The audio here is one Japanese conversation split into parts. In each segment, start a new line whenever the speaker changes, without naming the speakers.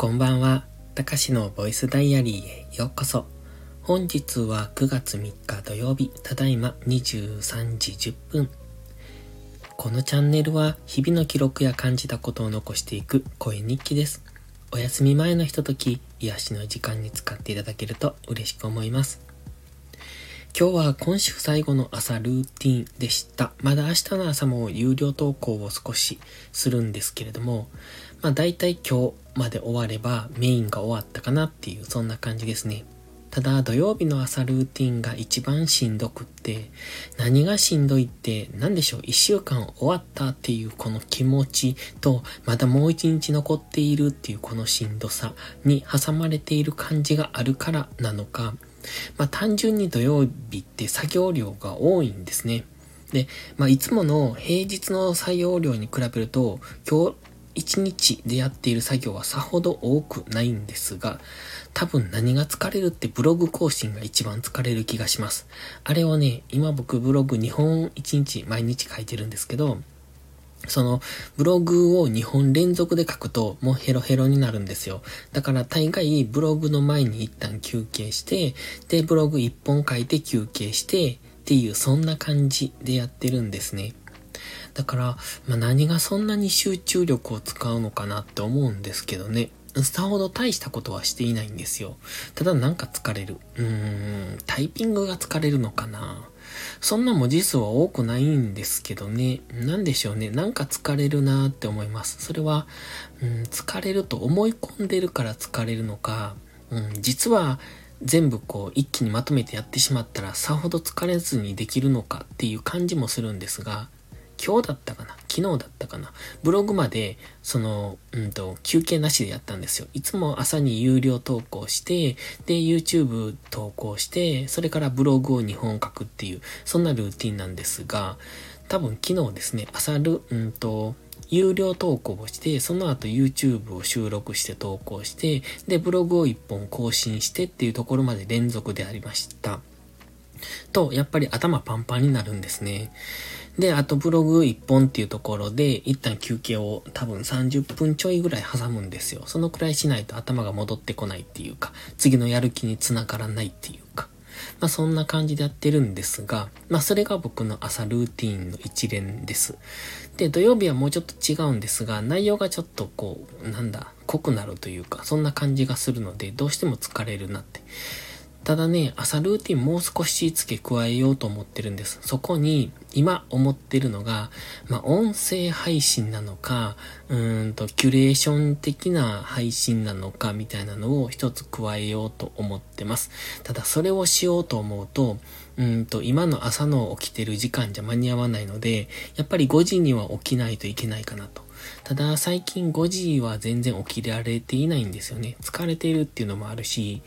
こんばんは。たかしのボイスダイアリーへようこそ。本日は9月3日土曜日、ただいま23時10分。このチャンネルは日々の記録や感じたことを残していく声日記です。お休み前のひととき、癒しの時間に使っていただけると嬉しく思います。今日は今週最後の朝ルーティンでした。まだ明日の朝も有料投稿を少しするんですけれども、まあ大体今日まで終わればメインが終わったかなっていうそんな感じですね。ただ土曜日の朝ルーティンが一番しんどくって、何がしんどいって何でしょう、一週間終わったっていうこの気持ちと、まだもう一日残っているっていうこのしんどさに挟まれている感じがあるからなのか、まあ単純に土曜日って作業量が多いんですね。で、まあいつもの平日の作業量に比べると、今日一日でやっている作業はさほど多くないんですが、多分何が疲れるってブログ更新が一番疲れる気がします。あれをね、今僕ブログ2本1日毎日書いてるんですけど、そのブログを2本連続で書くともうヘロヘロになるんですよ。だから大概ブログの前に一旦休憩して、で、ブログ1本書いて休憩して、っていうそんな感じでやってるんですね。だから、まあ、何がそんなに集中力を使うのかなって思うんですけどね。さほど大したことはしていないんですよ。ただなんか疲れる。うーん、タイピングが疲れるのかなそんな文字数は多くないんですけどね。なんでしょうね。なんか疲れるなって思います。それは、うん、疲れると思い込んでるから疲れるのか、うん、実は全部こう一気にまとめてやってしまったらさほど疲れずにできるのかっていう感じもするんですが、今日だったかな？昨日だったかな？ブログまで、その、うんと、休憩なしでやったんですよ。いつも朝に有料投稿して、で、YouTube 投稿して、それからブログを2本書くっていう、そんなルーティンなんですが、多分昨日ですね、朝る、うんと、有料投稿をして、その後 YouTube を収録して投稿して、で、ブログを1本更新してっていうところまで連続でありました。と、やっぱり頭パンパンになるんですね。で、あとブログ1本っていうところで、一旦休憩を多分30分ちょいぐらい挟むんですよ。そのくらいしないと頭が戻ってこないっていうか、次のやる気につながらないっていうか。まあそんな感じでやってるんですが、まあそれが僕の朝ルーティンの一連です。で、土曜日はもうちょっと違うんですが、内容がちょっとこう、なんだ、濃くなるというか、そんな感じがするので、どうしても疲れるなって。ただね、朝ルーティンもう少し付け加えようと思ってるんです。そこに、今思ってるのが、まあ、音声配信なのか、うーんと、キュレーション的な配信なのか、みたいなのを一つ加えようと思ってます。ただ、それをしようと思うと、うんと、今の朝の起きてる時間じゃ間に合わないので、やっぱり5時には起きないといけないかなと。ただ最近5時は全然起きられていないんですよね。疲れているっていうのもあるし、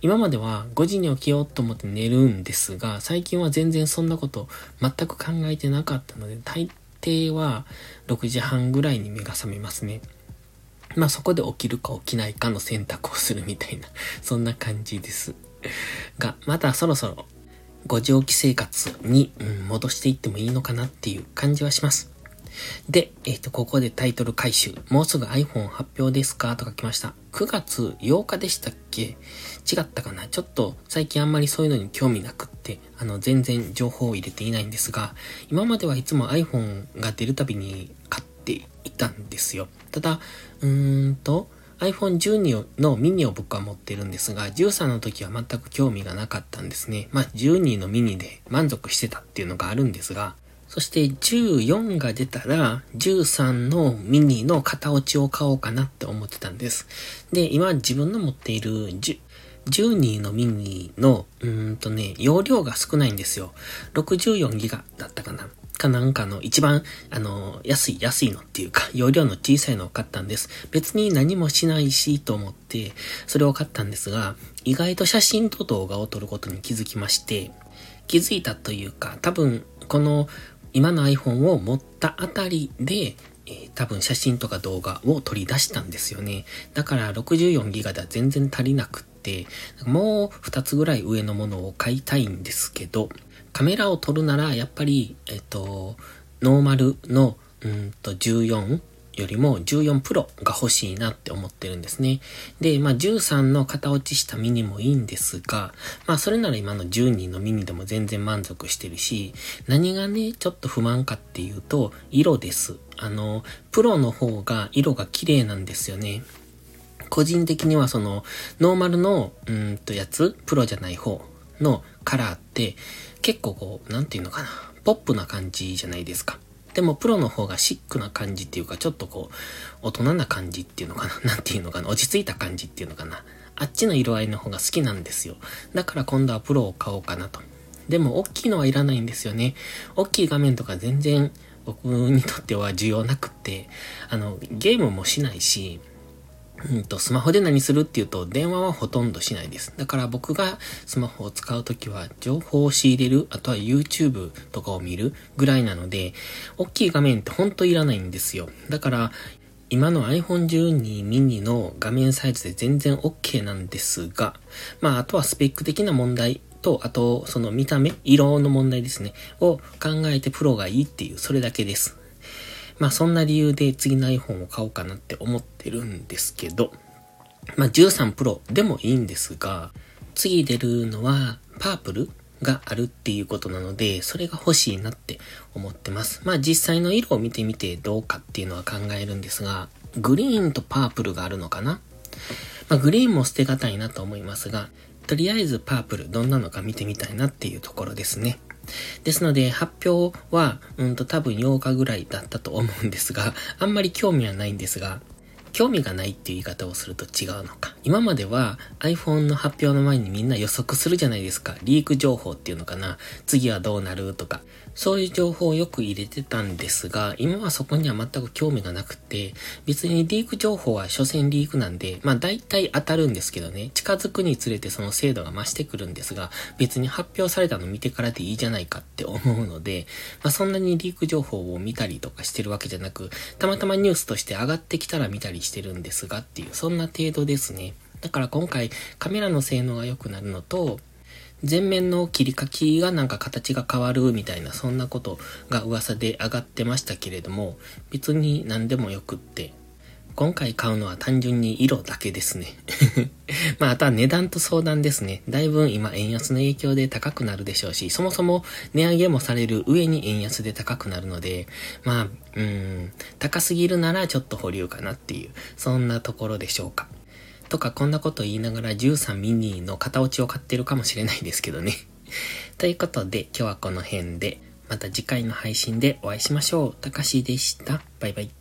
今までは5時に起きようと思って寝るんですが、最近は全然そんなこと全く考えてなかったので、大抵は6時半ぐらいに目が覚めますね。まあそこで起きるか起きないかの選択をするみたいな、そんな感じです。が、またそろそろ5時起き生活に、うん、戻していってもいいのかなっていう感じはします。で、えっ、と、ここでタイトル回収。もうすぐ iPhone 発表ですか？と書きました。9月8日でしたっけ？違ったかな？ちょっと最近あんまりそういうのに興味なくって、あの、全然情報を入れていないんですが、今まではいつも iPhone が出るたびに買っていたんですよ。ただ、うーんと、iPhone12 のミニを僕は持ってるんですが、13の時は全く興味がなかったんですね。まあ、12のミニで満足してたっていうのがあるんですが、そして14が出たら、13のミニの型落ちを買おうかなって思ってたんです。で、今自分の持っている12のミニの、うんとね、容量が少ないんですよ。64ギガだったかな。かなんかの一番、あの、安い、安いのっていうか、容量の小さいのを買ったんです。別に何もしないし、と思って、それを買ったんですが、意外と写真と動画を撮ることに気づきまして、気づいたというか、多分、この今の iPhone を持ったあたりで、えー、多分写真とか動画を取り出したんですよね。だから 64GB では全然足りなくって、もう2つぐらい上のものを買いたいんですけど、カメラを撮るならやっぱり、えっ、ー、と、ノーマルの、うんと14、よりも14プロが欲しいなって思ってるんですね。で、まあ13の型落ちしたミニもいいんですが、まあそれなら今の12のミニでも全然満足してるし、何がね、ちょっと不満かっていうと、色です。あの、プロの方が色が綺麗なんですよね。個人的にはその、ノーマルの、うんとやつ、プロじゃない方のカラーって、結構こう、なんていうのかな、ポップな感じじゃないですか。でもプロの方がシックな感じっていうか、ちょっとこう、大人な感じっていうのかな。なんていうのかな。落ち着いた感じっていうのかな。あっちの色合いの方が好きなんですよ。だから今度はプロを買おうかなと。でも、大きいのはいらないんですよね。大きい画面とか全然僕にとっては需要なくって、あの、ゲームもしないし、うんと、スマホで何するっていうと、電話はほとんどしないです。だから僕がスマホを使うときは、情報を仕入れる、あとは YouTube とかを見るぐらいなので、大きい画面ってほんといらないんですよ。だから、今の iPhone 12 mini の画面サイズで全然 OK なんですが、まあ、あとはスペック的な問題と、あと、その見た目、色の問題ですね、を考えてプロがいいっていう、それだけです。まあそんな理由で次の iPhone を買おうかなって思ってるんですけど、まあ13 Pro でもいいんですが、次出るのはパープルがあるっていうことなので、それが欲しいなって思ってます。まあ実際の色を見てみてどうかっていうのは考えるんですが、グリーンとパープルがあるのかな？まあグリーンも捨てがたいなと思いますが、とりあえずパープルどんなのか見てみたいなっていうところですね。ですので、発表は、うんと多分8日ぐらいだったと思うんですが、あんまり興味はないんですが、興味がないっていう言い方をすると違うのか。今までは iPhone の発表の前にみんな予測するじゃないですか。リーク情報っていうのかな。次はどうなるとか。そういう情報をよく入れてたんですが、今はそこには全く興味がなくて、別にリーク情報は所詮リークなんで、まあ大体当たるんですけどね、近づくにつれてその精度が増してくるんですが、別に発表されたの見てからでいいじゃないかって思うので、まあそんなにリーク情報を見たりとかしてるわけじゃなく、たまたまニュースとして上がってきたら見たりしてるんですがっていう、そんな程度ですね。だから今回カメラの性能が良くなるのと、前面の切り欠きがなんか形が変わるみたいなそんなことが噂で上がってましたけれども、別に何でもよくって、今回買うのは単純に色だけですね。まあ、あとは値段と相談ですね。だいぶ今円安の影響で高くなるでしょうし、そもそも値上げもされる上に円安で高くなるので、まあ、うん、高すぎるならちょっと保留かなっていう、そんなところでしょうか。とかこんなこと言いながら13ミニの型落ちを買ってるかもしれないですけどね。ということで今日はこの辺で、また次回の配信でお会いしましょう。たかしでした。バイバイ。